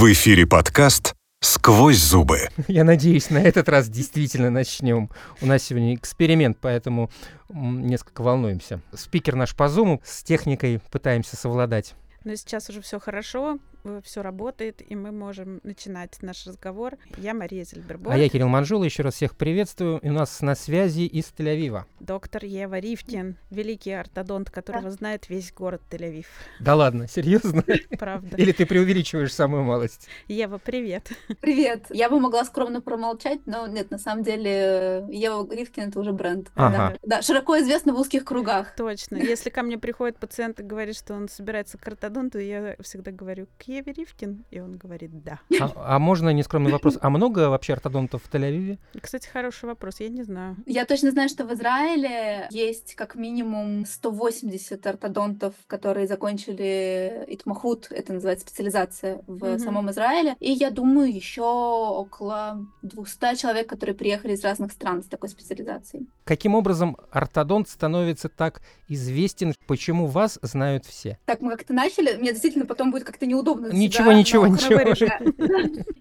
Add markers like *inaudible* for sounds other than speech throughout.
В эфире подкаст «Сквозь зубы». *laughs* Я надеюсь, на этот раз действительно начнем. У нас сегодня эксперимент, поэтому несколько волнуемся. Спикер наш по зуму, с техникой пытаемся совладать. Но сейчас уже все хорошо, все работает, и мы можем начинать наш разговор. Я Мария Зельберборг. А я Кирилл Манжула, еще раз всех приветствую. И у нас на связи из Тель-Авива. Доктор Ева Ривкин, великий ортодонт, которого да. знает весь город Тель-Авив. Да ладно, серьезно? *laughs* Правда. Или ты преувеличиваешь самую малость? Ева, привет. Привет. Я бы могла скромно промолчать, но нет, на самом деле Ева Ривкин это уже бренд. Ага. Да. да, широко известно в узких кругах. Точно. Если ко мне приходит пациент и говорит, что он собирается к ортодонту, я всегда говорю, к Еве Ривкин, и он говорит «да». А, а можно нескромный вопрос? А много вообще ортодонтов в Тель-Авиве? Кстати, хороший вопрос, я не знаю. Я точно знаю, что в Израиле есть как минимум 180 ортодонтов, которые закончили Итмахут, это называется специализация в mm-hmm. самом Израиле. И я думаю, еще около 200 человек, которые приехали из разных стран с такой специализацией. Каким образом ортодонт становится так известен? Почему вас знают все? Так, мы как-то начали. Мне действительно потом будет как-то неудобно. Ничего, ничего, ничего.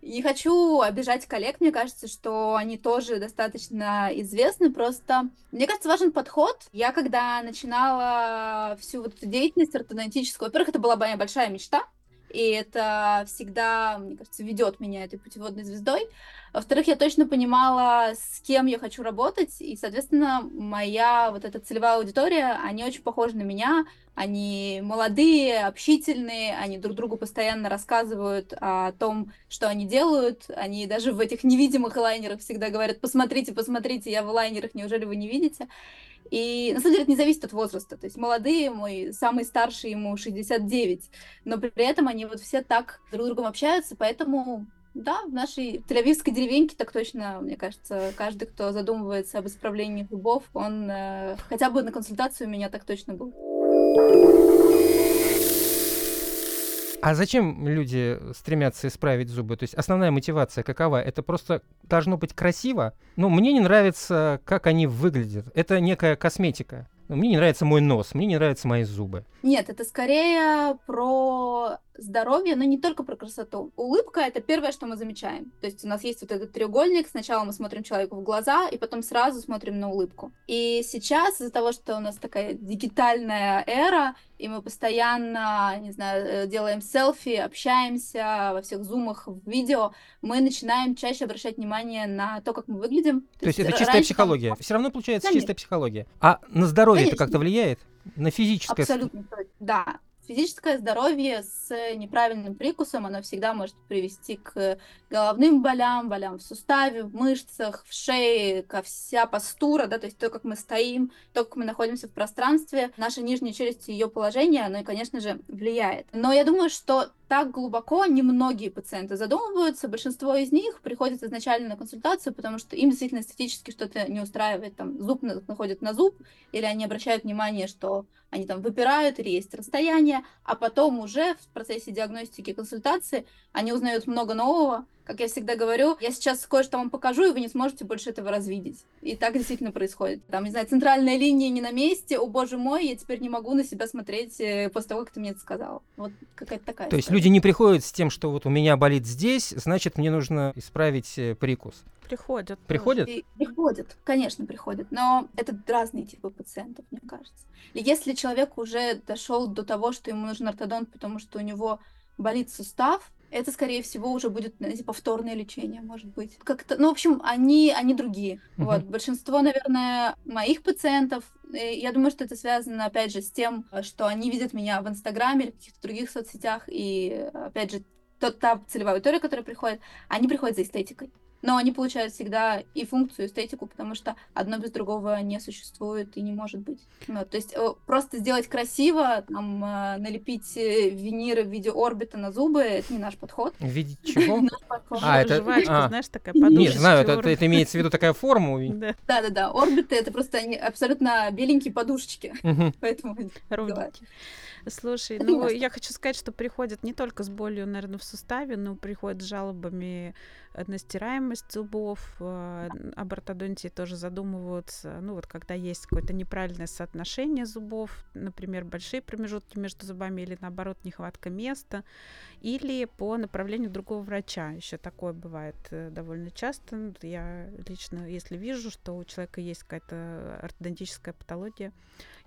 Не *laughs* хочу обижать коллег. Мне кажется, что они тоже достаточно известны. Просто, мне кажется, важен подход. Я когда начинала всю вот эту деятельность ортодонтическую, во-первых, это была моя большая мечта, и это всегда, мне кажется, ведет меня этой путеводной звездой. Во-вторых, я точно понимала, с кем я хочу работать, и, соответственно, моя вот эта целевая аудитория, они очень похожи на меня, они молодые, общительные, они друг другу постоянно рассказывают о том, что они делают, они даже в этих невидимых лайнерах всегда говорят, посмотрите, посмотрите, я в лайнерах, неужели вы не видите? И на самом деле это не зависит от возраста. То есть молодые, мой самый старший, ему 69, но при этом они вот все так друг с другом общаются, поэтому да, в нашей тель деревеньке так точно, мне кажется, каждый, кто задумывается об исправлении зубов, он э, хотя бы на консультацию у меня так точно был. А зачем люди стремятся исправить зубы? То есть основная мотивация какова? Это просто должно быть красиво? Ну, мне не нравится, как они выглядят. Это некая косметика. Мне не нравится мой нос, мне не нравятся мои зубы. Нет, это скорее про здоровье, но не только про красоту. Улыбка — это первое, что мы замечаем. То есть у нас есть вот этот треугольник, сначала мы смотрим человеку в глаза, и потом сразу смотрим на улыбку. И сейчас из-за того, что у нас такая дигитальная эра, и мы постоянно, не знаю, э, делаем селфи, общаемся во всех зумах, в видео, мы начинаем чаще обращать внимание на то, как мы выглядим. То, то есть это чистая психология. Там... Все равно получается Конечно. чистая психология. А на здоровье это как-то влияет? На физическое? Абсолютно, да. Физическое здоровье с неправильным прикусом, оно всегда может привести к головным болям, болям в суставе, в мышцах, в шее, ко вся постура, да, то есть то, как мы стоим, то, как мы находимся в пространстве, наша нижняя челюсть и ее положение, оно, конечно же, влияет. Но я думаю, что так глубоко немногие пациенты задумываются. Большинство из них приходят изначально на консультацию, потому что им действительно эстетически что-то не устраивает. Там зуб находят на зуб, или они обращают внимание, что они там выпирают, или есть расстояние, а потом уже в процессе диагностики консультации они узнают много нового, как я всегда говорю, я сейчас кое-что вам покажу, и вы не сможете больше этого развидеть. И так действительно происходит. Там, не знаю, центральная линия не на месте, о боже мой, я теперь не могу на себя смотреть э, после того, как ты мне это сказал. Вот какая-то такая. То есть люди не приходят с тем, что вот у меня болит здесь, значит, мне нужно исправить э, прикус. Приходят. Приходят? приходят, конечно, приходят. Но это разные типы пациентов, мне кажется. И если человек уже дошел до того, что ему нужен ортодонт, потому что у него болит сустав, это, скорее всего, уже будет, знаете, повторное лечение, может быть. Как-то, ну, в общем, они, они другие. Uh-huh. Вот. Большинство, наверное, моих пациентов, э, я думаю, что это связано, опять же, с тем, что они видят меня в Инстаграме или в каких-то других соцсетях, и, опять же, тот, та целевая аудитория, которая приходит, они приходят за эстетикой но они получают всегда и функцию, и эстетику, потому что одно без другого не существует и не может быть. Ну, то есть э, просто сделать красиво, там, э, налепить э, виниры в виде орбита на зубы, это не наш подход. В виде *laughs* чего? А, это... Жвачка, знаешь, такая подушечка. Не, знаю, это имеется в виду такая форма. *laughs* Да-да-да, орбиты — это просто абсолютно беленькие подушечки, *laughs* поэтому... Ровненькие. Слушай, ну я хочу сказать, что приходят не только с болью, наверное, в суставе, но приходят с жалобами одностираемость зубов. Э, об ортодонтии тоже задумываются. Ну вот когда есть какое-то неправильное соотношение зубов, например, большие промежутки между зубами или наоборот нехватка места, или по направлению другого врача. Еще такое бывает э, довольно часто. Я лично, если вижу, что у человека есть какая-то ортодонтическая патология,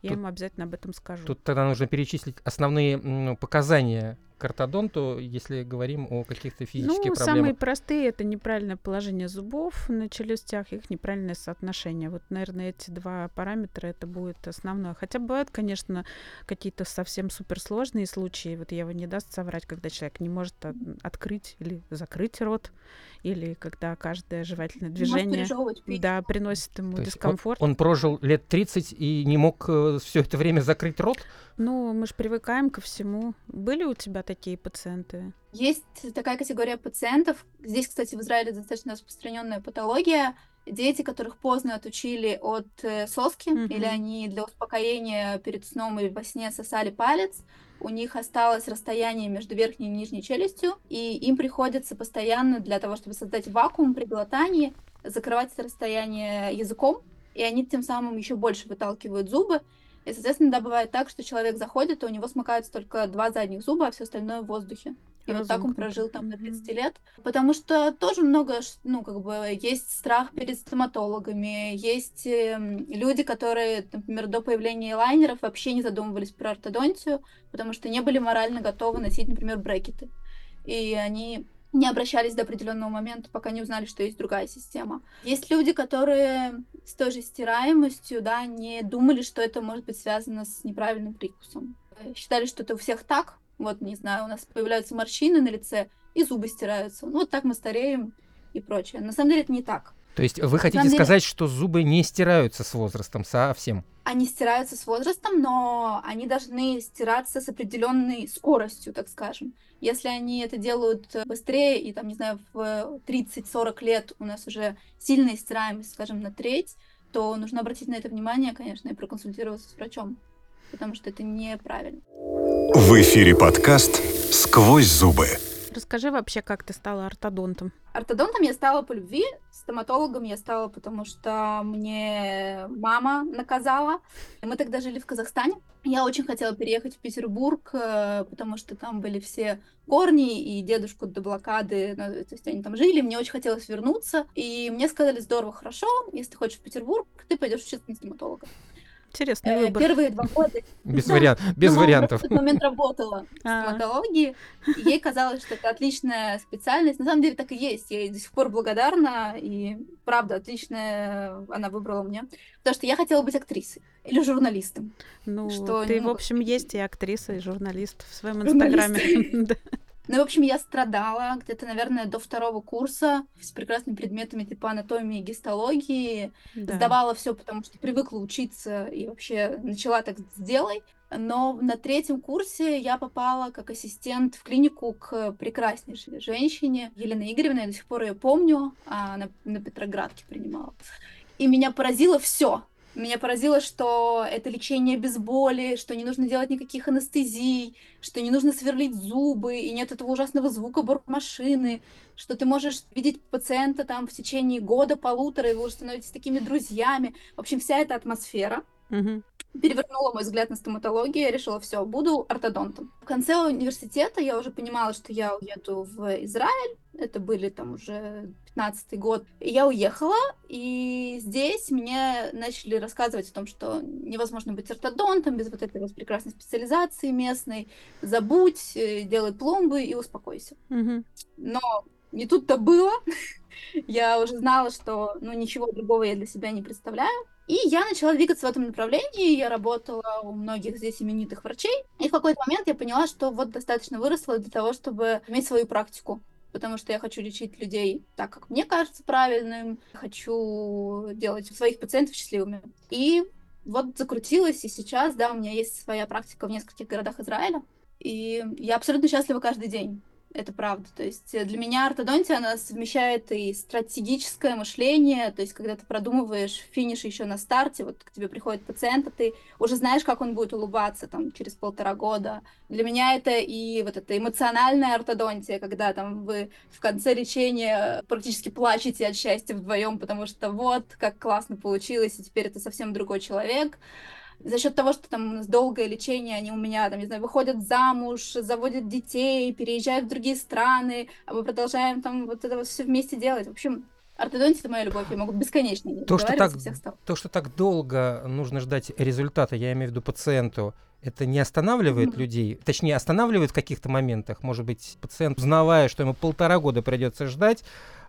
я тут, ему обязательно об этом скажу. Тут тогда нужно перечислить основные ну, показания к ортодонту, если говорим о каких-то физических ну, проблемах? самые простые — это неправильное положение зубов на челюстях, их неправильное соотношение. Вот, наверное, эти два параметра — это будет основное. Хотя бывают, конечно, какие-то совсем суперсложные случаи. Вот я его не даст соврать, когда человек не может открыть или закрыть рот, или когда каждое жевательное движение да, приносит ему То дискомфорт. Он, он прожил лет 30 и не мог э, все это время закрыть рот? Ну, мы же привыкаем ко всему. Были у тебя такие пациенты? Есть такая категория пациентов. Здесь, кстати, в Израиле достаточно распространенная патология. Дети, которых поздно отучили от э, соски, mm-hmm. или они для успокоения перед сном или во сне сосали палец, у них осталось расстояние между верхней и нижней челюстью, и им приходится постоянно для того, чтобы создать вакуум при глотании, закрывать это расстояние языком, и они тем самым еще больше выталкивают зубы, и, соответственно, да, бывает так, что человек заходит, и у него смыкаются только два задних зуба, а все остальное в воздухе. И вот так он прожил там до 30 лет. Потому что тоже много, ну, как бы, есть страх перед стоматологами, есть э, люди, которые, например, до появления лайнеров вообще не задумывались про ортодонтию, потому что не были морально готовы носить, например, брекеты. И они не обращались до определенного момента, пока не узнали, что есть другая система. Есть люди, которые с той же стираемостью, да, не думали, что это может быть связано с неправильным прикусом. Считали, что это у всех так. Вот, не знаю, у нас появляются морщины на лице, и зубы стираются. Ну, вот так мы стареем и прочее. На самом деле это не так. То есть вы хотите деле... сказать, что зубы не стираются с возрастом совсем? Они стираются с возрастом, но они должны стираться с определенной скоростью, так скажем. Если они это делают быстрее, и там, не знаю, в 30-40 лет у нас уже сильная стираемость, скажем, на треть, то нужно обратить на это внимание, конечно, и проконсультироваться с врачом, потому что это неправильно. В эфире подкаст «Сквозь зубы». Расскажи вообще, как ты стала ортодонтом. Ортодонтом я стала по любви, стоматологом я стала, потому что мне мама наказала. Мы тогда жили в Казахстане. Я очень хотела переехать в Петербург, э, потому что там были все корни, и дедушку до блокады, ну, то есть они там жили, мне очень хотелось вернуться. И мне сказали, здорово, хорошо, если ты хочешь в Петербург, ты пойдешь учиться на стоматолога. Интересный э, выбор. Первые два года. *laughs* Без, вариант, без вариантов. В тот момент работала в а. стоматологии. Ей казалось, что это отличная специальность. На самом деле так и есть. Я ей до сих пор благодарна. И правда, отличная она выбрала мне. Потому что я хотела быть актрисой или журналистом. Ну, что ты, в общем, есть и актриса, и журналист в своем инстаграме. *laughs* Ну, в общем, я страдала где-то, наверное, до второго курса с прекрасными предметами типа анатомии и гистологии. Да. Сдавала все, потому что привыкла учиться и вообще начала так сделай. Но на третьем курсе я попала как ассистент в клинику к прекраснейшей женщине, Елене Игоревне, я до сих пор ее помню, а она на Петроградке принимала. И меня поразило все. Меня поразило, что это лечение без боли, что не нужно делать никаких анестезий, что не нужно сверлить зубы, и нет этого ужасного звука бормашины, что ты можешь видеть пациента там в течение года, полутора, и вы уже становитесь такими друзьями. В общем, вся эта атмосфера угу. перевернула мой взгляд на стоматологию, я решила, все, буду ортодонтом. В конце университета я уже понимала, что я уеду в Израиль, это были там уже 15 год. И я уехала, и здесь мне начали рассказывать о том, что невозможно быть ортодонтом без вот этой вот прекрасной специализации местной. Забудь, э, делай пломбы и успокойся. Mm-hmm. Но не тут-то было. *laughs* я уже знала, что ну, ничего другого я для себя не представляю. И я начала двигаться в этом направлении. Я работала у многих здесь именитых врачей. И в какой-то момент я поняла, что вот достаточно выросла для того, чтобы иметь свою практику потому что я хочу лечить людей так, как мне кажется правильным, хочу делать своих пациентов счастливыми. И вот закрутилась, и сейчас, да, у меня есть своя практика в нескольких городах Израиля, и я абсолютно счастлива каждый день. Это правда. То есть э, для меня ортодонтия, она совмещает и стратегическое мышление, то есть когда ты продумываешь финиш еще на старте, вот к тебе приходит пациент, а ты уже знаешь, как он будет улыбаться там через полтора года. Для меня это и вот эта эмоциональная ортодонтия, когда там вы в конце лечения практически плачете от счастья вдвоем, потому что вот, как классно получилось, и теперь это совсем другой человек за счет того, что там долгое лечение, они у меня, там, не знаю, выходят замуж, заводят детей, переезжают в другие страны, а мы продолжаем там вот это вот все вместе делать. В общем, ортодонтия — это моя любовь, я могу бесконечно то, что так, то, что так долго нужно ждать результата, я имею в виду пациенту, это не останавливает mm-hmm. людей, точнее, останавливает в каких-то моментах. Может быть, пациент, узнавая, что ему полтора года придется ждать,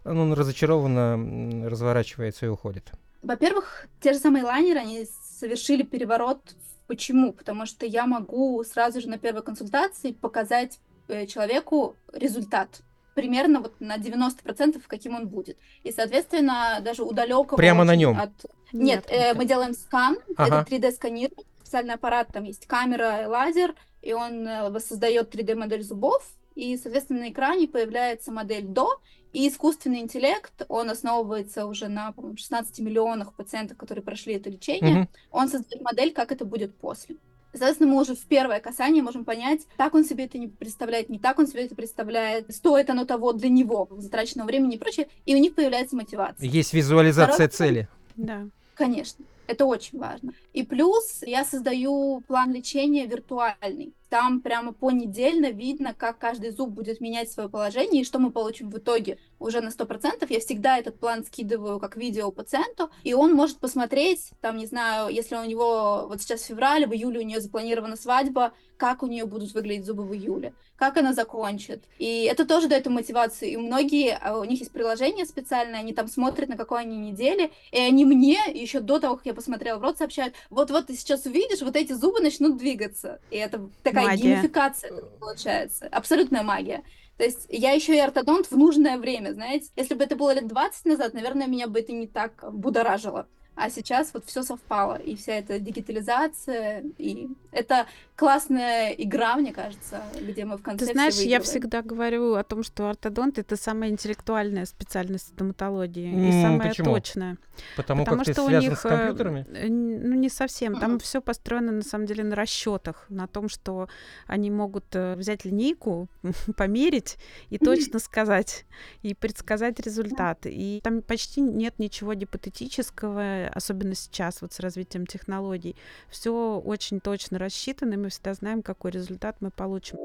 он разочарованно разворачивается и уходит. Во-первых, те же самые лайнеры, они совершили переворот. Почему? Потому что я могу сразу же на первой консультации показать э, человеку результат примерно вот на 90% каким он будет. И, соответственно, даже у далекого... Прямо на нем? От... Нет, Нет э, мы делаем скан, ага. это 3D-сканирование, специальный аппарат, там есть камера, лазер, и он э, воссоздает 3D-модель зубов, и, соответственно, на экране появляется модель до, и искусственный интеллект, он основывается уже на, по 16 миллионах пациентов, которые прошли это лечение. Mm-hmm. Он создает модель, как это будет после. Соответственно, мы уже в первое касание можем понять, так он себе это не представляет, не так он себе это представляет, стоит оно того для него, затраченного времени и прочее, и у них появляется мотивация. Есть визуализация Второй... цели. Да. Конечно. Это очень важно. И плюс я создаю план лечения виртуальный. Там прямо понедельно видно, как каждый зуб будет менять свое положение и что мы получим в итоге уже на 100%. Я всегда этот план скидываю как видео пациенту, и он может посмотреть, там, не знаю, если у него вот сейчас февраль, в июле у нее запланирована свадьба, как у нее будут выглядеть зубы в июле, как она закончит. И это тоже дает им мотивацию. И многие, а, у них есть приложение специальное, они там смотрят, на какой они неделе, и они мне еще до того, как я посмотрела в рот, сообщают, вот-вот ты сейчас увидишь, вот эти зубы начнут двигаться. И это такая магия. геймификация получается. Абсолютная магия. То есть я еще и ортодонт в нужное время, знаете. Если бы это было лет 20 назад, наверное, меня бы это не так будоражило. А сейчас вот все совпало, и вся эта дигитализация, и это классная игра, мне кажется, где мы в конце Ты знаешь, я всегда говорю о том, что ортодонт это самая интеллектуальная специальность стоматологии mm, и самая почему? точная. Потому, Потому как что ты связан них, с компьютерами? Э, ну не совсем. Там все построено на самом деле на расчетах, на том, что они могут э, взять линейку, *laughs* померить и точно *laughs* сказать и предсказать результат. И там почти нет ничего гипотетического, особенно сейчас вот с развитием технологий. Все очень точно рассчитано, мы всегда знаем, какой результат мы получим.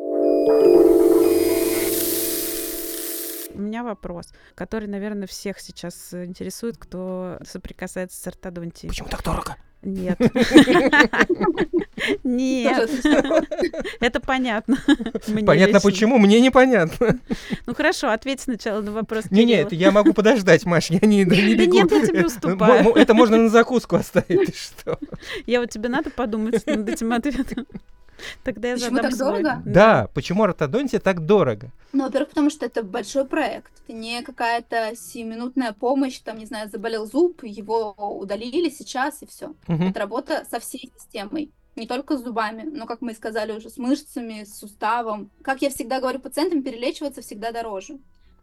У меня вопрос, который, наверное, всех сейчас интересует, кто соприкасается с ортодонтией. Почему так дорого? Нет. *laughs* *laughs* Нет. Это понятно. Понятно почему, мне непонятно. Ну хорошо, ответь сначала на вопрос. Не, не, это я могу подождать, Маш, я не, бегу. нет, я тебе уступаю. Это можно на закуску оставить, что? Я вот тебе надо подумать над этим ответом. Тогда я почему задам так свой. дорого? Да, почему ортодонтия так дорого? Ну, во-первых, потому что это большой проект. Это не какая-то сиюминутная помощь, там, не знаю, заболел зуб, его удалили сейчас, и все. Угу. Это работа со всей системой. Не только с зубами, но, как мы и сказали уже, с мышцами, с суставом. Как я всегда говорю пациентам, перелечиваться всегда дороже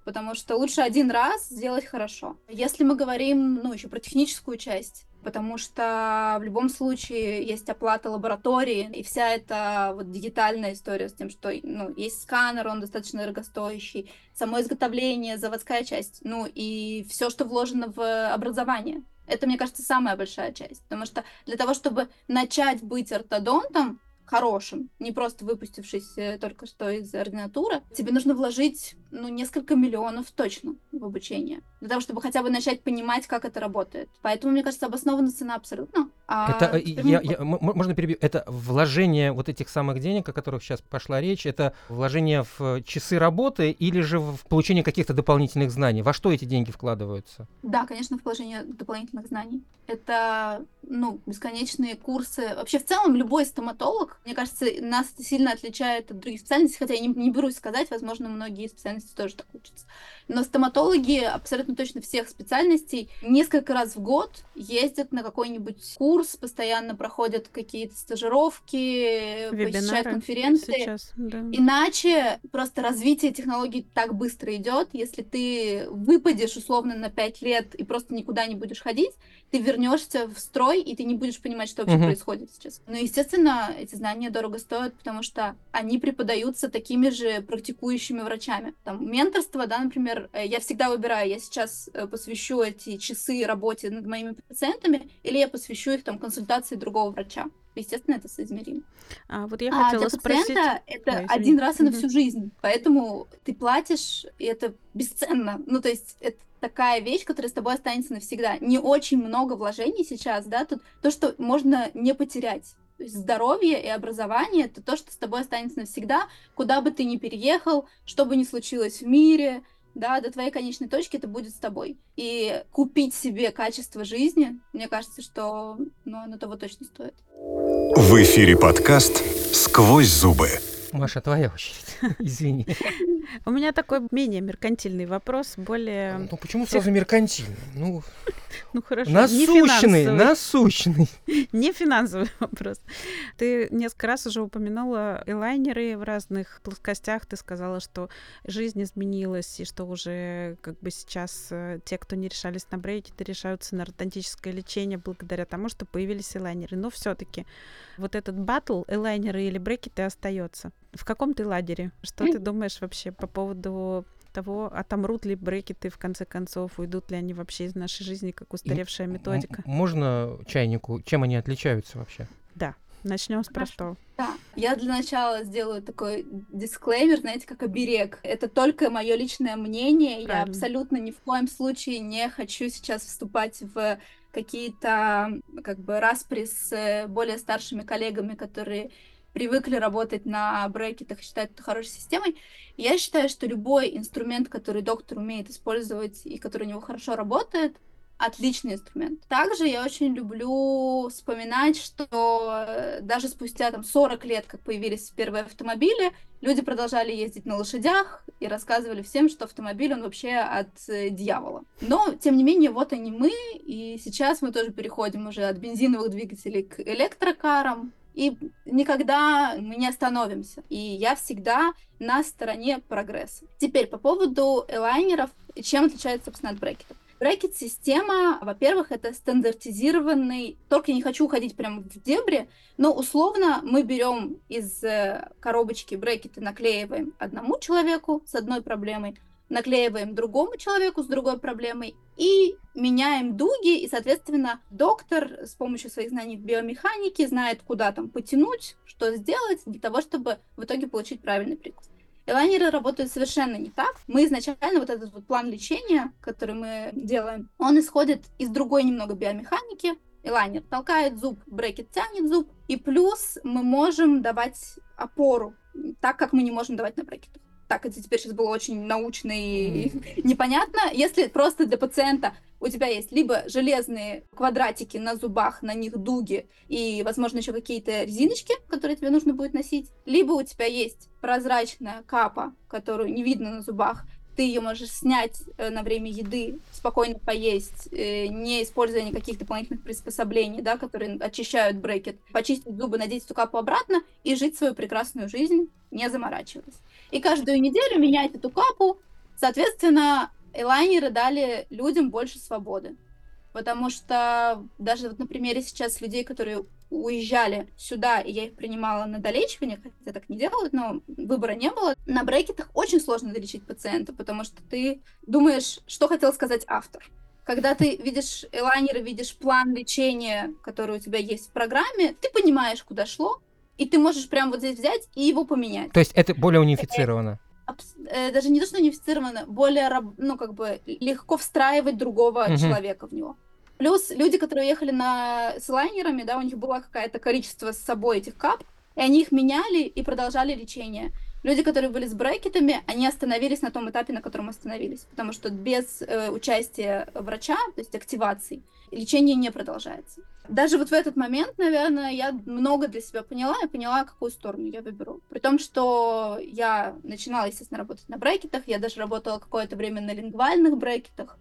потому что лучше один раз сделать хорошо. Если мы говорим, ну, еще про техническую часть, потому что в любом случае есть оплата лаборатории, и вся эта вот дигитальная история с тем, что ну, есть сканер, он достаточно дорогостоящий, само изготовление, заводская часть, ну и все, что вложено в образование. Это, мне кажется, самая большая часть, потому что для того, чтобы начать быть ортодонтом, хорошим, не просто выпустившись э, только что из ординатуры, тебе нужно вложить, ну, несколько миллионов точно в обучение, для того, чтобы хотя бы начать понимать, как это работает. Поэтому, мне кажется, обоснована цена абсолютно. А это, я, я, можно перебью? Это вложение вот этих самых денег, о которых сейчас пошла речь, это вложение в часы работы или же в получение каких-то дополнительных знаний? Во что эти деньги вкладываются? Да, конечно, в вложение дополнительных знаний. Это ну, бесконечные курсы. Вообще, в целом, любой стоматолог, мне кажется, нас сильно отличает от других специальностей, хотя я не, не берусь сказать, возможно, многие специальности тоже так учатся. Но стоматологи абсолютно точно всех специальностей несколько раз в год ездят на какой-нибудь курс, постоянно проходят какие-то стажировки, Вебинары посещают конференции. Сейчас, да. Иначе просто развитие технологий так быстро идет, если ты выпадешь условно на 5 лет и просто никуда не будешь ходить, ты вернешься в строй, и ты не будешь понимать, что вообще Мгм. происходит сейчас. Ну, естественно, эти знания дорого стоят, потому что они преподаются такими же практикующими врачами. Там менторство, да, например, э, я всегда выбираю, я сейчас э, посвящу эти часы работе над моими пациентами, или я посвящу их там консультации другого врача. Естественно, это соизмеримо. А вот я А хотела для спросить... пациента это Ой, один раз и на всю жизнь. Поэтому ты платишь, и это бесценно. Ну, то есть это такая вещь, которая с тобой останется навсегда. Не очень много вложений сейчас, да, тут то, что можно не потерять. То есть здоровье и образование — это то, что с тобой останется навсегда, куда бы ты ни переехал, что бы ни случилось в мире, да, до твоей конечной точки это будет с тобой. И купить себе качество жизни, мне кажется, что ну, оно того точно стоит. В эфире подкаст «Сквозь зубы». Маша, твоя очередь. *laughs* Извини. У меня такой менее меркантильный вопрос, более... Ну почему сразу меркантильный? Ну, *laughs* Ну хорошо, не насущный, финансовый. насущный. *laughs* Не финансовый вопрос. Ты несколько раз уже упомянула элайнеры в разных плоскостях. Ты сказала, что жизнь изменилась, и что уже как бы сейчас э, те, кто не решались на брекеты, решаются на ортодонтическое лечение благодаря тому, что появились элайнеры. Но все таки вот этот батл, элайнеры или брекеты, остается. В каком ты лагере? Что ты думаешь вообще по поводу того, отомрут ли брекеты в конце концов, уйдут ли они вообще из нашей жизни, как устаревшая методика? Можно чайнику? Чем они отличаются вообще? Да, начнем с простого. Да, я для начала сделаю такой дисклеймер, знаете, как оберег. Это только мое личное мнение. Я Правильно. абсолютно ни в коем случае не хочу сейчас вступать в какие-то как бы распри с э, более старшими коллегами, которые привыкли работать на брекетах и считают это хорошей системой. Я считаю, что любой инструмент, который доктор умеет использовать и который у него хорошо работает, отличный инструмент. Также я очень люблю вспоминать, что э, даже спустя там 40 лет, как появились первые автомобили, люди продолжали ездить на лошадях и рассказывали всем, что автомобиль он вообще от э, дьявола. Но, тем не менее, вот они мы, и сейчас мы тоже переходим уже от бензиновых двигателей к электрокарам, и никогда мы не остановимся. И я всегда на стороне прогресса. Теперь по поводу элайнеров, чем отличается, собственно, от брекетов. Брекет-система, во-первых, это стандартизированный, только я не хочу уходить прямо в дебри, но условно мы берем из э, коробочки брекеты, наклеиваем одному человеку с одной проблемой, наклеиваем другому человеку с другой проблемой и меняем дуги, и, соответственно, доктор с помощью своих знаний в биомеханике знает, куда там потянуть, что сделать для того, чтобы в итоге получить правильный прикус. Элайнеры работают совершенно не так. Мы изначально, вот этот вот план лечения, который мы делаем, он исходит из другой немного биомеханики. Элайнер толкает зуб, брекет тянет зуб, и плюс мы можем давать опору, так как мы не можем давать на брекетах. Так, это теперь сейчас было очень научно и *laughs* непонятно. Если просто для пациента у тебя есть либо железные квадратики на зубах, на них дуги и, возможно, еще какие-то резиночки, которые тебе нужно будет носить, либо у тебя есть прозрачная капа, которую не видно на зубах, ты ее можешь снять э, на время еды, спокойно поесть, э, не используя никаких дополнительных приспособлений, да, которые очищают брекет, почистить зубы, надеть эту капу обратно и жить свою прекрасную жизнь, не заморачиваясь. И каждую неделю менять эту капу, соответственно, элайнеры дали людям больше свободы. Потому что даже вот на примере сейчас людей, которые уезжали сюда, и я их принимала на долечивание, хотя так не делают, но выбора не было. На брекетах очень сложно долечить пациента, потому что ты думаешь, что хотел сказать автор. Когда ты видишь элайнеры, видишь план лечения, который у тебя есть в программе, ты понимаешь, куда шло, и ты можешь прямо вот здесь взять и его поменять. То есть это более унифицировано. Э, даже не то, что унифицировано, более, ну, как бы, легко встраивать другого Мгм. человека в него. Плюс люди, которые ехали на, с лайнерами, да, у них было какое-то количество с собой этих кап, и они их меняли и продолжали лечение. Люди, которые были с брекетами, они остановились на том этапе, на котором остановились, потому что без э, участия врача, то есть активации, лечение не продолжается. Даже вот в этот момент, наверное, я много для себя поняла и поняла, какую сторону я выберу. При том, что я начинала, естественно, работать на брекетах, я даже работала какое-то время на лингвальных брекетах,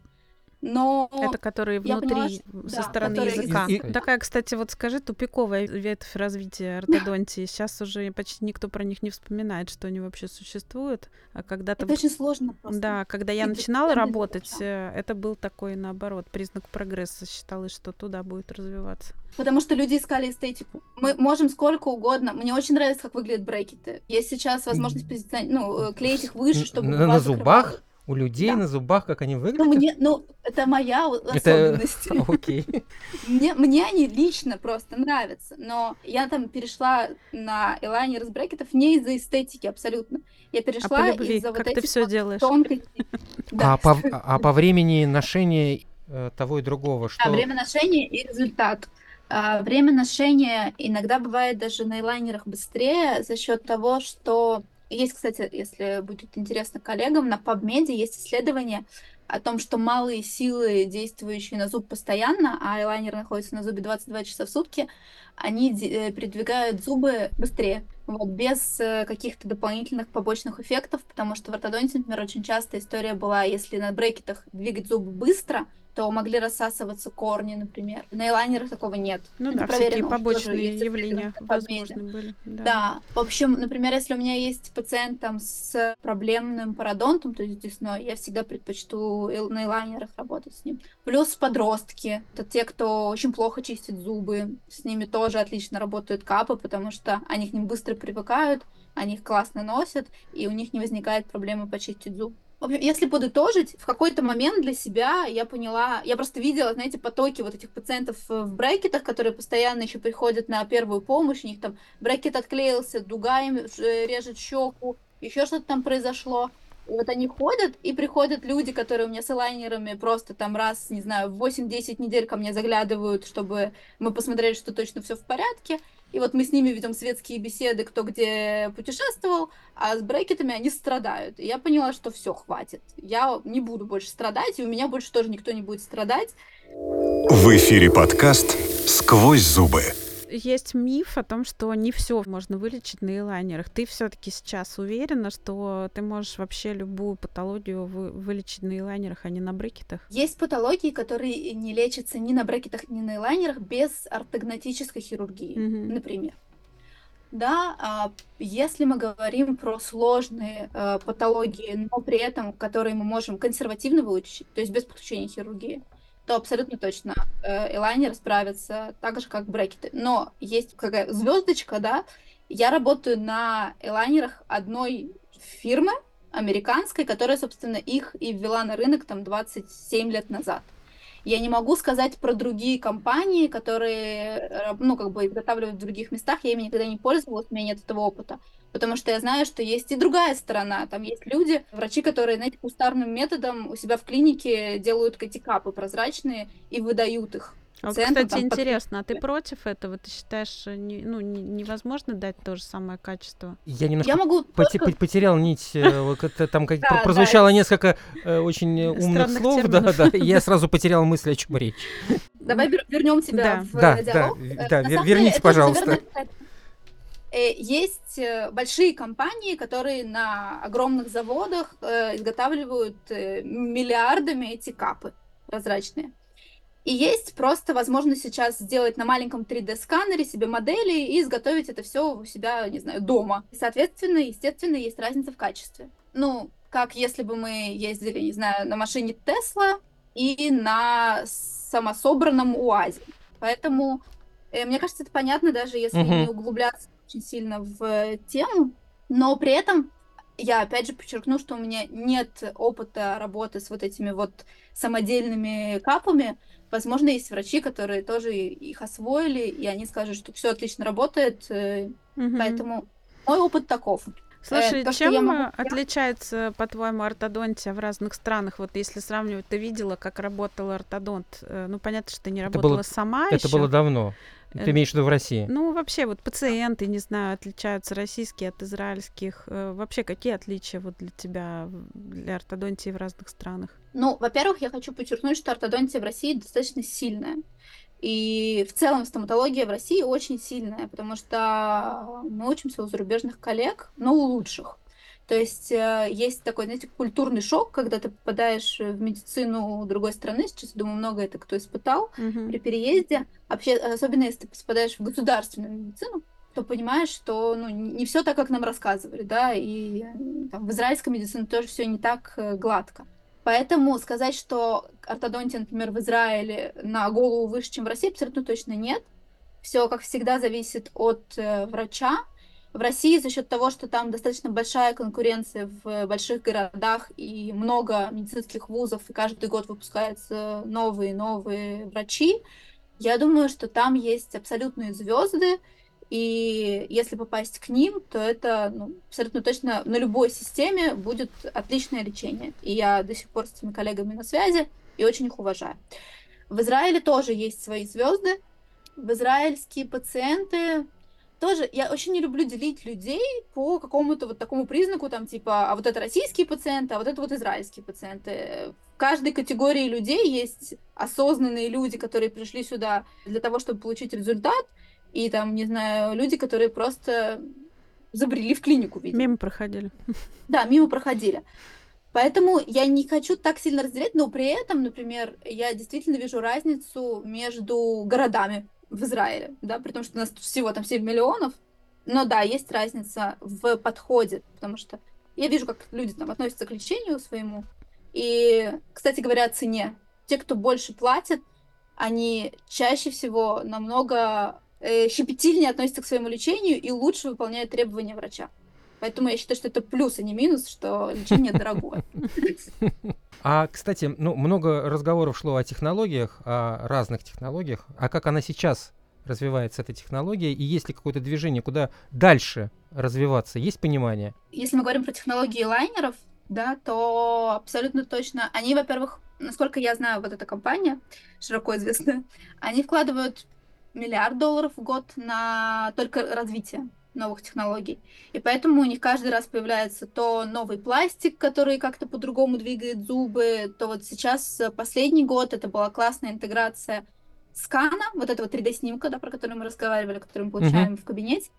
но Это которые я внутри, поняла, со да, стороны языка. из- из- Такая, кстати, вот скажи, тупиковая ветвь развития ортодонтии. Сейчас уже почти никто про них не вспоминает, что они вообще существуют. А когда-то... это очень сложно просто. Да, когда я И начинала работать, э, это был такой, наоборот, признак прогресса. Считалось, что туда будет развиваться. Потому что люди искали эстетику. Мы можем сколько угодно. Мне очень нравится, как выглядят брекеты. Есть сейчас возможность ну, э, клеить их выше, чтобы на, на зубах? закрывало. У людей Да. на зубах, как они Ну, выглядят? мне, ну, это моя Это особенность. *laughs* окей. Мне, мне они лично просто нравятся, но я там перешла на элайнер из брекетов не из-за эстетики абсолютно. Я А перешла любви, из-за вот этих все вот делаешь? тонкостей. *laughs* А Да. по, а по времени ношения э, того и другого, что... А время ношения и результат. А, время ношения иногда бывает даже на элайнерах быстрее за счет того, что есть, кстати, если будет интересно коллегам, на PubMed есть исследование о том, что малые силы, действующие на зуб постоянно, а элайнер находится на зубе 22 часа в сутки, они э, передвигают зубы быстрее, вот, без э, каких-то дополнительных побочных эффектов, потому что в ортодонтии, например, очень часто история была, если на брекетах двигать зубы быстро, то могли рассасываться корни, например. На элайнерах такого нет. Ну Это да, проверено всякие побочные явления возможны были. Да. Да, в общем, например, если у меня есть пациент там с проблемным пародонтом, то есть десной, я всегда предпочту на элайнерах работать с ним. Плюс подростки, это те, кто очень плохо чистит зубы, с ними тоже отлично работают капы, потому что они к ним быстро привыкают, они их классно носят, и у них не возникает проблемы почистить зуб. Если подытожить, в какой-то момент для себя я поняла, я просто видела, знаете, потоки вот этих пациентов в брекетах, которые постоянно еще приходят на первую помощь, у них там брекет отклеился, дуга им э, режет щеку, еще что-то там произошло. И вот они ходят, и приходят люди, которые у меня с элайнерами просто там раз, не знаю, в 8-10 недель ко мне заглядывают, чтобы мы посмотрели, что точно все в порядке. И вот мы с ними ведем светские беседы, кто где путешествовал, а с брекетами они страдают. И я поняла, что все, хватит. Я не буду больше страдать, и у меня больше тоже никто не будет страдать. В эфире подкаст «Сквозь зубы». Есть миф о том, что не все можно вылечить на элайнерах. Ты все-таки сейчас уверена, что ты можешь вообще любую патологию вы- вылечить на элайнерах, а не на брекетах? Есть патологии, которые не лечатся ни на брекетах, ни на элайнерах без ортогнатической хирургии, Мгм. например. Да, а, если мы говорим про сложные э, патологии, но при этом, которые мы можем консервативно вылечить, то есть без подключения хирургии, то абсолютно точно э, элайнер справится так же, как брекеты. Но есть какая звездочка, да, я работаю на элайнерах одной фирмы, американской, которая, собственно, их и ввела на рынок там 27 лет назад. Я не могу сказать про другие компании, которые, э, ну, как бы изготавливают в других местах. Я ими никогда не пользовалась, у меня нет этого опыта. Потому что я знаю, что есть и другая сторона. Там есть люди, врачи, которые, знаете, кустарным методом у себя в клинике делают эти капы прозрачные и выдают их. А вот, кстати, интересно, а ты против этого? Ты считаешь, э, не- ну, не- невозможно дать то же самое качество? Я немножко Я могу поте- только- по- потерял нить, э, вот это там как- Да, про- да, прозвучало несколько э, очень умных Странных слов, да, терминов. да, и я сразу потерял мысль, о чем речь. Давай вернем тебя Да. в Да, диалог. да, да, деле, верните, это, пожалуйста. наверное, Есть большие компании, которые на огромных заводах изготавливают миллиардами эти капы прозрачные. И есть просто возможность сейчас сделать на маленьком 3D-сканере себе модели и изготовить это все у себя, не знаю, дома. И, соответственно, естественно, есть разница в качестве. Ну, как если бы мы ездили, не знаю, на машине Тесла и на самособранном УАЗе. Поэтому, э, мне кажется, это понятно, даже если Мгм. не углубляться очень сильно в э, тему. Но при этом я опять же подчеркну, что у меня нет опыта работы с вот этими вот самодельными капами. Возможно, есть врачи, которые тоже их освоили, и они скажут, что все отлично работает. э, Мгм. Поэтому мой опыт таков. Слушай, то, чем могу- э, отличается, по-твоему, ортодонтия в разных странах? Вот если сравнивать, ты видела, как работал ортодонт? Э, Ну, понятно, что ты не Это работала было- сама Это ещё. было давно. Ты имеешь в виду в России? Ну, вообще, вот пациенты, не знаю, отличаются российские от израильских. Э, вообще, какие отличия вот для тебя, для ортодонтии в разных странах? Ну, во-первых, я хочу подчеркнуть, что ортодонтия в России достаточно сильная. И в целом стоматология в России очень сильная, потому что мы учимся у зарубежных коллег, но у лучших. То есть э, есть такой, знаете, культурный шок, когда ты попадаешь в медицину другой страны. Сейчас, думаю, много это кто испытал Мгм. при переезде. Вообще, особенно если ты попадаешь в государственную медицину, то понимаешь, что ну, не все так, как нам рассказывали, да, и э, там, в израильской медицине тоже все не так э, гладко. Поэтому сказать, что ортодонтия, например, в Израиле на голову выше, чем в России, абсолютно точно нет. Все, как всегда, зависит от э, врача. В России за счет того, что там достаточно большая конкуренция в больших городах и много медицинских вузов, и каждый год выпускаются новые и новые врачи, я думаю, что там есть абсолютные звезды, и если попасть к ним, то это ну, абсолютно точно на любой системе будет отличное лечение. И я до сих пор с этими коллегами на связи и очень их уважаю. В Израиле тоже есть свои звезды. В израильские пациенты тоже я очень не люблю делить людей по какому-то вот такому признаку, там типа, а вот это российские пациенты, а вот это вот израильские пациенты. В каждой категории людей есть осознанные люди, которые пришли сюда для того, чтобы получить результат, и там, не знаю, люди, которые просто забрели в клинику, видимо. Мимо проходили. Да, мимо проходили. Поэтому я не хочу так сильно разделять, но при этом, например, я действительно вижу разницу между городами в Израиле, да, при том, что у нас всего там 7 миллионов, но да, есть разница в подходе, потому что я вижу, как люди там относятся к лечению своему, и, кстати говоря, о цене. Те, кто больше платят, они чаще всего намного э, щепетильнее относятся к своему лечению и лучше выполняют требования врача. Поэтому я считаю, что это плюс, а не минус, что лечение *laughs* дорогое. А, кстати, ну, много разговоров шло о технологиях, о разных технологиях. А как она сейчас развивается, эта технология? И есть ли какое-то движение, куда дальше развиваться? Есть понимание? Если мы говорим про технологии лайнеров, да, то абсолютно точно. Они, во-первых, насколько я знаю, вот эта компания, широко известная, они вкладывают миллиард долларов в год на только развитие новых технологий. И поэтому у них каждый раз появляется то новый пластик, который как-то по-другому двигает зубы, то вот сейчас э, последний год это была классная интеграция скана, вот этого 3D-снимка, да, про который мы разговаривали, который мы получаем в кабинете,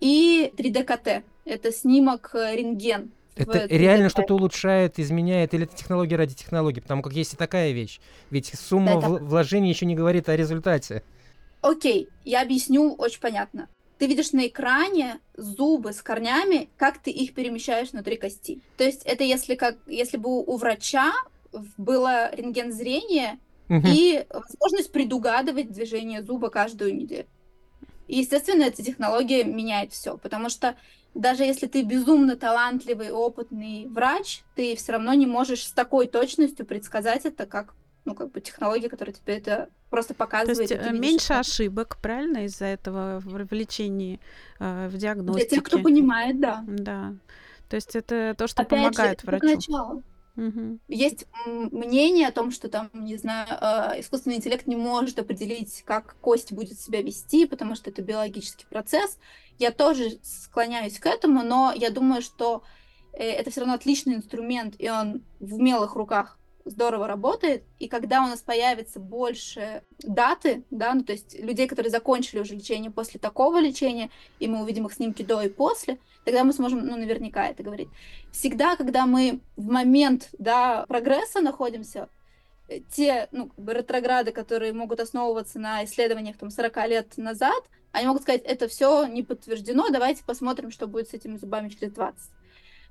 и 3D-КТ. Это снимок э, рентген. Это 3D реально что-то улучшает, изменяет, или это технология ради технологии? Потому как есть и такая вещь. Ведь сумма Да, это- вл- вложений еще не говорит о результате. Окей, я объясню очень понятно. Ты видишь на экране зубы с корнями, как ты их перемещаешь внутри кости. То есть это если как если бы у врача было рентген зрения Мгм. и возможность предугадывать движение зуба каждую неделю. И, естественно, эта технология меняет все, потому что даже если ты безумно талантливый, опытный врач, ты все равно не можешь с такой точностью предсказать это, как ну, как бы технология, которая тебе это просто То показывает. есть э, видишь меньше это. ошибок, правильно, из-за этого в лечении, э, в Для диагностике? тех, кто понимает, да. Да. То есть это то, что Опять же, помогает только врачу. начало. Мгм. Есть мнение о том, что там, не знаю, э, искусственный интеллект не может определить, как кость будет себя вести, потому что это биологический процесс. Я тоже склоняюсь к этому, но я думаю, что это все равно отличный инструмент, и он в умелых руках здорово работает. И когда у нас появится больше даты, да, ну то есть людей, которые закончили уже лечение после такого лечения, и мы увидим их снимки до и после, тогда мы сможем, ну, наверняка это говорить. Всегда, когда мы в момент, да, прогресса находимся, те, ну, как бы ретрограды, которые могут основываться на исследованиях там 40 лет назад, они могут сказать, это все не подтверждено, давайте посмотрим, что будет с этими зубами через 20.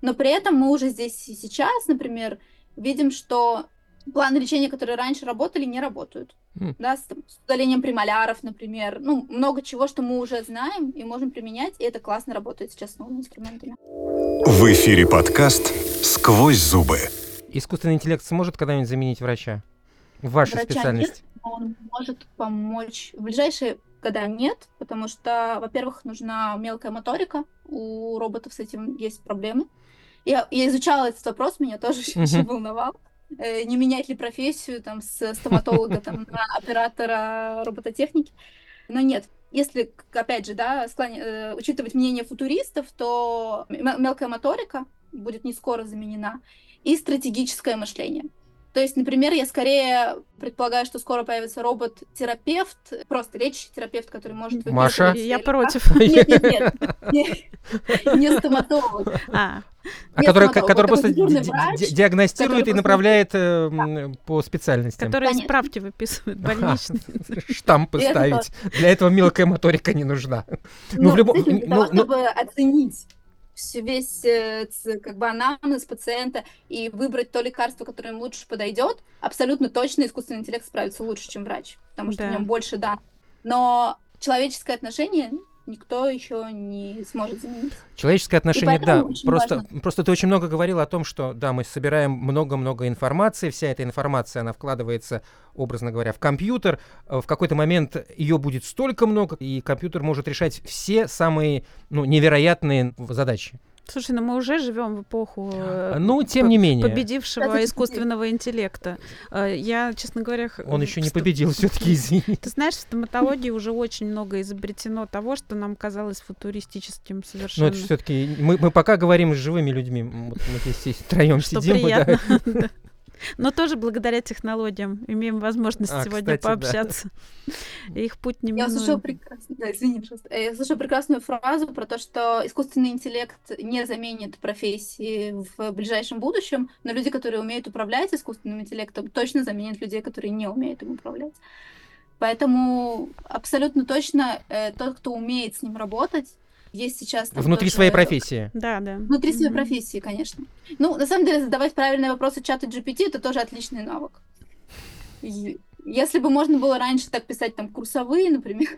Но при этом мы уже здесь и сейчас, например, видим, что планы лечения, которые раньше работали, не работают. М. Да, с, с удалением премоляров, например. Ну, много чего, что мы уже знаем и можем применять, и это классно работает сейчас с новыми инструментами. В эфире подкаст «Сквозь зубы». Искусственный интеллект сможет когда-нибудь заменить врача? В вашей Врача специальности? нет, но он может помочь в ближайшие года нет, потому что, во-первых, нужна мелкая моторика, у роботов с этим есть проблемы. Я, я изучала этот вопрос, меня тоже *laughs* очень волновал. Э, Не менять ли профессию там с стоматолога там, на оператора робототехники. Но нет, если, опять же, да, склоня... э, учитывать мнение футуристов, то мелкая моторика будет не скоро заменена, и стратегическое мышление. То есть, например, я скорее предполагаю, что скоро появится робот-терапевт, просто речь терапевт, который может... Маша? Я против. *laughs* Нет, нет, нет. *laughs* Не стоматолог. А, а который, который просто диагностирует и направляет э, по специальностям. Который справки выписывает больничные. *laughs* Штампы ставить. Для этого мелкая моторика не нужна. Ну, в любом... Для того, чтобы оценить весь э, как бы анамнез пациента и выбрать то лекарство, которое им лучше подойдет, абсолютно точно искусственный интеллект справится лучше, чем врач, потому что да. в нем больше да. Но человеческое отношение никто еще не сможет заменить. Человеческое отношение, да. Просто, просто ты очень много говорил о том, что да, мы собираем много-много информации, вся эта информация, она вкладывается, образно говоря, в компьютер. В какой-то момент ее будет столько много, и компьютер может решать все самые ну, невероятные задачи. Слушай, ну мы уже живем в эпоху э, ну, тем не менее. победившего искусственного интеллекта. Э, я, честно говоря... Он еще не победил, *laughs* все-таки, извини. Ты знаешь, в стоматологии уже очень много изобретено того, что нам казалось футуристическим совершенно. Ну, это все-таки... Мы, мы пока говорим с живыми людьми. Вот мы здесь втроем сидим. Приятно, *laughs* да. Но тоже благодаря технологиям имеем возможность а, сегодня кстати, пообщаться. Да. *laughs* Их путь не Я слышала прекрасно, да, извини, пожалуйста. Я слышала прекрасную фразу про то, что искусственный интеллект не заменит профессии в ближайшем будущем, но люди, которые умеют управлять искусственным интеллектом, точно заменят людей, которые не умеют им управлять. Поэтому абсолютно точно э, тот, кто умеет с ним работать, есть сейчас... Внутри тоже... своей профессии. Да, да. Внутри своей mm-hmm. профессии, конечно. Ну, на самом деле, задавать правильные вопросы чату GPT — это тоже отличный навык. Если бы можно было раньше так писать там курсовые, например,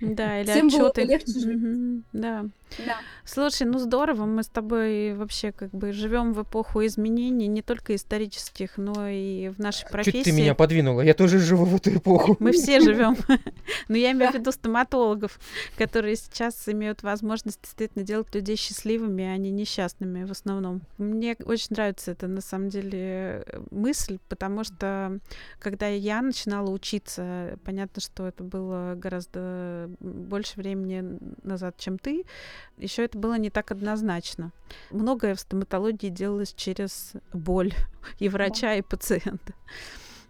да, или Всем отчеты. Было легче жить. Mm-hmm, да. Да. Слушай, ну здорово, мы с тобой вообще как бы живем в эпоху изменений, не только исторических, но и в нашей профессии. Чуть ты меня подвинула, я тоже живу в эту эпоху. Мы все живем. *laughs* Но я имею в виду стоматологов, которые сейчас имеют возможность действительно делать людей счастливыми, а не несчастными в основном. Мне очень нравится это на самом деле мысль, потому что когда я начинала учиться, понятно, что это было гораздо больше времени назад, чем ты, еще это было не так однозначно. Многое в стоматологии делалось через боль и врача, и пациента.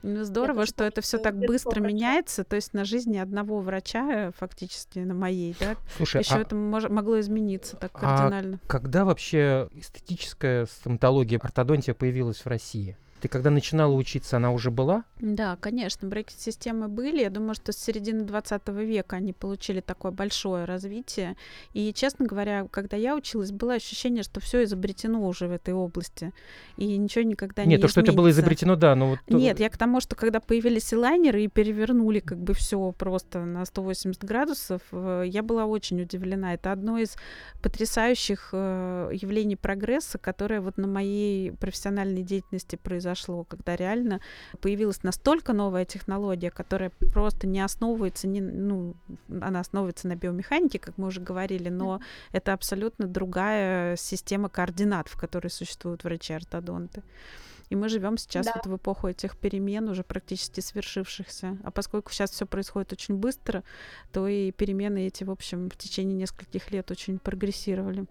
Ну, здорово, что это все так быстро меняется, то есть на жизни одного врача, фактически на моей, да, Слушай, еще а... это мож- могло измениться так а кардинально. А когда вообще эстетическая стоматология, ортодонтия появилась в России? Ты когда начинала учиться, она уже была? Да, конечно, брекет-системы были. Я думаю, что с середины 20 века они получили такое большое развитие. И, честно говоря, когда я училась, было ощущение, что все изобретено уже в этой области. И ничего никогда Нет, не Нет, то, что это было изобретено, да, но вот... Нет, я к тому, что когда появились лайнеры и перевернули как бы все просто на 180 градусов, э, я была очень удивлена. Это одно из потрясающих э, явлений прогресса, которое вот на моей профессиональной деятельности произошло произошло, когда реально появилась настолько новая технология, которая просто не основывается, не, ну, она основывается на биомеханике, как мы уже говорили, но это абсолютно другая система координат, в которой существуют врачи-ортодонты. И мы живем сейчас да. вот в эпоху этих перемен, уже практически свершившихся. А поскольку сейчас все происходит очень быстро, то и перемены эти, в общем, в течение нескольких лет очень прогрессировали.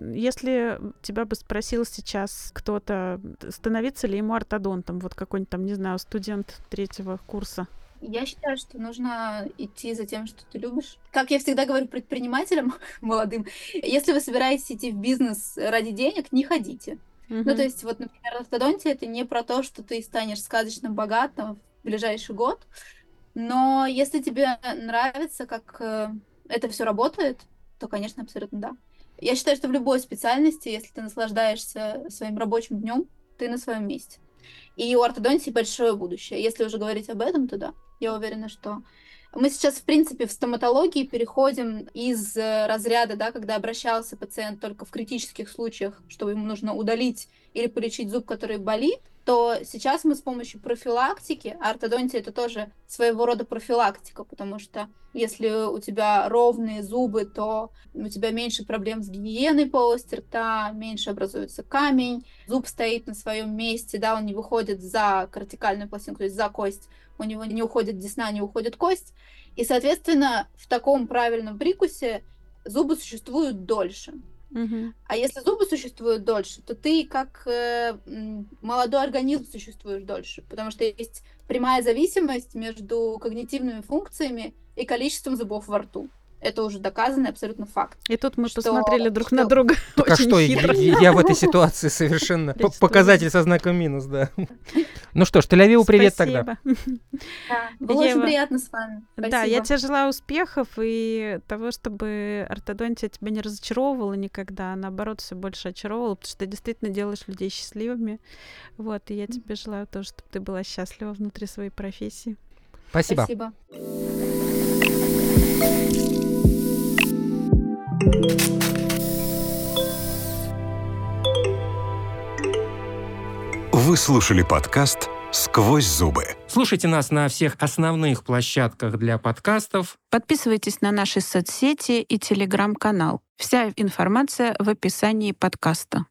Если тебя бы спросил сейчас кто-то, становится ли ему ортодонтом, вот какой-нибудь там, не знаю, студент третьего курса, я считаю, что нужно идти за тем, что ты любишь. Как я всегда говорю предпринимателям *laughs* молодым, если вы собираетесь идти в бизнес ради денег, не ходите. Uh-huh. Ну, то есть, вот, например, ортодонтия — это не про то, что ты станешь сказочно богатым в ближайший год, но если тебе нравится, как э, это все работает, то, конечно, абсолютно да. Я считаю, что в любой специальности, если ты наслаждаешься своим рабочим днем, ты на своем месте. И у ортодонтии большое будущее. Если уже говорить об этом, то да, я уверена, что мы сейчас, в принципе, в стоматологии переходим из э, разряда, да, когда обращался пациент только в критических случаях, что ему нужно удалить или полечить зуб, который болит, то сейчас мы с помощью профилактики, а ортодонтия это тоже своего рода профилактика, потому что если у тебя ровные зубы, то у тебя меньше проблем с гигиеной полости рта, меньше образуется камень, зуб стоит на своем месте, да, он не выходит за кортикальную пластинку, то есть за кость, у него не уходит десна, не уходит кость. И, соответственно, в таком правильном прикусе зубы существуют дольше. А если зубы существуют дольше, то ты как э, молодой организм существуешь дольше, потому что есть прямая зависимость между когнитивными функциями и количеством зубов во рту. Это уже доказанный абсолютно факт. И тут мы Что- посмотрели друг что- на друга *laughs* Так а очень что, я, хитро. я- я в этой ситуации совершенно *laughs* показатель со знаком минус, да. *laughs* Ну что ж, Тель-Авиву привет тогда. Было Ева. очень приятно с вами. Да, я тебе желаю успехов и того, чтобы ортодонтия тебя не разочаровывала никогда, а наоборот, все больше очаровывала, потому что ты действительно делаешь людей счастливыми. Вот, и я тебе желаю тоже, чтобы ты была счастлива внутри своей профессии. Спасибо. Спасибо. Вы слушали подкаст «Сквозь зубы». Слушайте нас на всех основных площадках для подкастов. Подписывайтесь на наши соцсети и телеграм-канал. Вся информация в описании подкаста.